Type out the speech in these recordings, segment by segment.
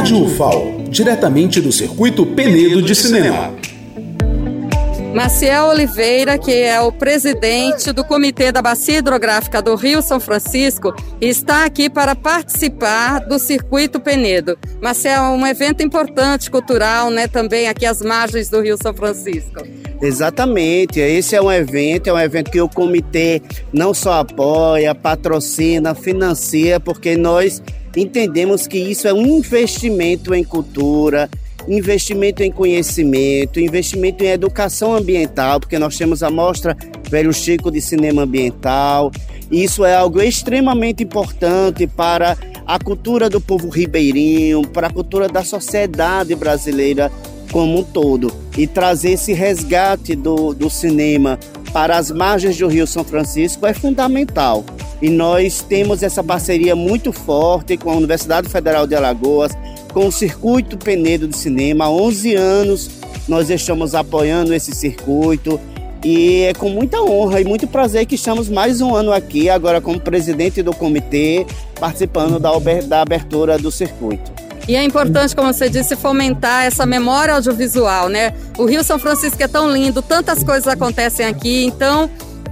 Rádio UFAO, diretamente do Circuito Penedo de Cinema. Maciel Oliveira, que é o presidente do Comitê da Bacia Hidrográfica do Rio São Francisco, está aqui para participar do Circuito Penedo. Maciel, é um evento importante cultural, né, também aqui às margens do Rio São Francisco. Exatamente, esse é um evento, é um evento que o comitê não só apoia, patrocina, financia, porque nós entendemos que isso é um investimento em cultura, investimento em conhecimento, investimento em educação ambiental, porque nós temos a mostra Velho Chico de Cinema Ambiental. Isso é algo extremamente importante para a cultura do povo ribeirinho, para a cultura da sociedade brasileira como um todo. E trazer esse resgate do, do cinema para as margens do Rio São Francisco é fundamental. E nós temos essa parceria muito forte com a Universidade Federal de Alagoas, com o Circuito Penedo de Cinema. Há 11 anos nós estamos apoiando esse circuito e é com muita honra e muito prazer que estamos mais um ano aqui, agora como presidente do comitê, participando da, abertura do circuito. E é importante, como você disse, fomentar essa memória audiovisual, né? O Rio São Francisco é tão lindo, tantas coisas acontecem aqui, então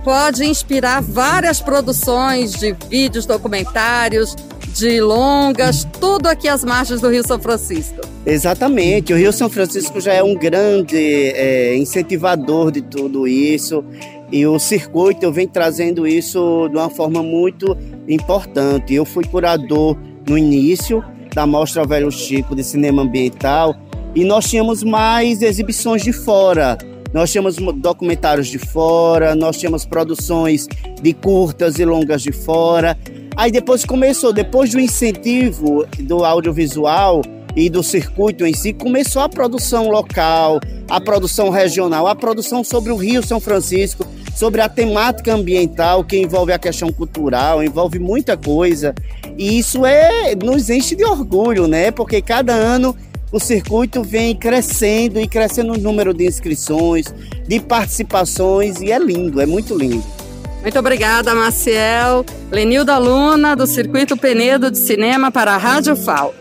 pode inspirar várias produções de vídeos, documentários, de longas, tudo aqui às margens do Rio São Francisco. Exatamente, o Rio São Francisco já é um grande é, incentivador de tudo isso e o circuito vem trazendo isso de uma forma muito importante. Eu fui curador no início da Mostra Velho Chico de Cinema Ambiental e nós tínhamos mais exibições de fora. Nós tínhamos documentários de fora, nós tínhamos produções de curtas e longas de fora. Aí depois começou, depois do incentivo do audiovisual e do circuito em si, começou a produção local, a produção regional, a produção sobre o Rio São Francisco, sobre a temática ambiental que envolve a questão cultural, envolve muita coisa. E isso é nos enche de orgulho, né? Porque cada ano o circuito vem crescendo e crescendo o número de inscrições, de participações e é lindo, é muito lindo. Muito obrigada, Maciel. Lenilda Luna, do Circuito Penedo de Cinema para a Rádio FAO.